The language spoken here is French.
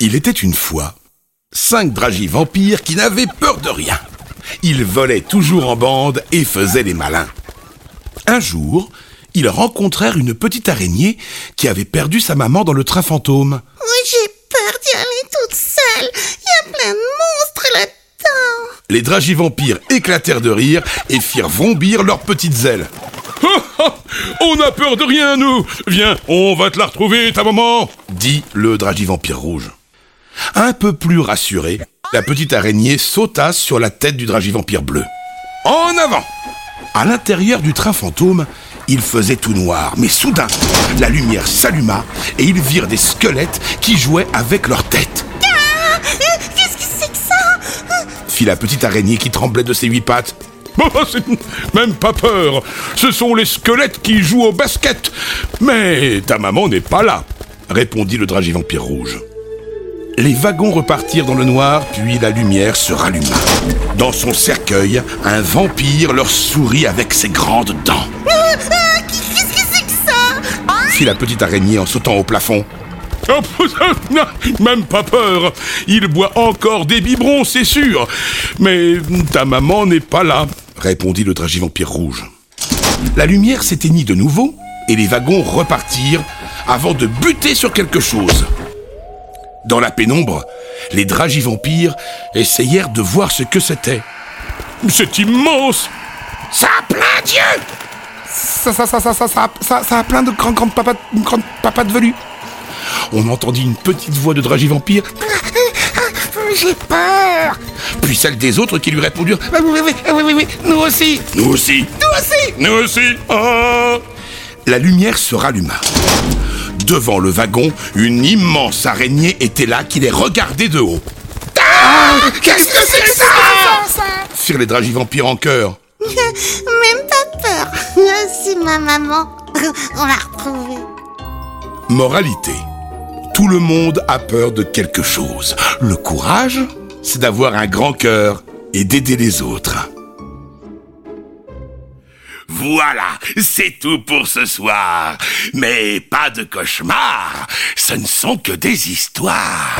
Il était une fois cinq dragis vampires qui n'avaient peur de rien. Ils volaient toujours en bande et faisaient les malins. Un jour, ils rencontrèrent une petite araignée qui avait perdu sa maman dans le train fantôme. Oui, j'ai peur d'y aller toute seule. Il y a plein de monstres là-dedans. Les dragis vampires éclatèrent de rire et firent vrombir leurs petites ailes. On n'a peur de rien, nous Viens, on va te la retrouver, ta maman dit le dragi vampire rouge. Un peu plus rassuré, la petite araignée sauta sur la tête du dragi vampire bleu. En avant À l'intérieur du train fantôme, il faisait tout noir, mais soudain, la lumière s'alluma et ils virent des squelettes qui jouaient avec leur tête. Ah, Qu'est-ce que c'est que ça? Fit la petite araignée qui tremblait de ses huit pattes. C'est même pas peur. Ce sont les squelettes qui jouent au basket. Mais ta maman n'est pas là, répondit le dragi vampire rouge. Les wagons repartirent dans le noir, puis la lumière se ralluma. Dans son cercueil, un vampire leur sourit avec ses grandes dents. Ah, Qu'est-ce que c'est que ça? Fit la petite araignée en sautant au plafond. Oh, même pas peur. Il boit encore des biberons, c'est sûr. Mais ta maman n'est pas là, répondit le dragi vampire rouge. La lumière s'éteignit de nouveau et les wagons repartirent avant de buter sur quelque chose. Dans la pénombre, les dragis vampires essayèrent de voir ce que c'était. C'est immense Ça a plein d'yeux Ça, ça, ça, ça, ça, ça, ça, ça a plein de grands, grands papas, grandes papas de velus. On entendit une petite voix de dragi vampire, J'ai peur. puis celle des autres qui lui répondirent Ah oui, oui, oui, oui, oui, oui, nous aussi. Nous aussi Toi aussi. Nous aussi Oh La lumière se ralluma. Devant le wagon, une immense araignée était là qui les regardait de haut. Qu'est-ce que c'est que ça? Firent les dragis vampires en chœur. Même pas peur. Ah, C'est ma maman. On l'a retrouvée. Moralité. Tout le monde a peur de quelque chose. Le courage, c'est d'avoir un grand cœur et d'aider les autres. Voilà, c'est tout pour ce soir. Mais pas de cauchemar, ce ne sont que des histoires.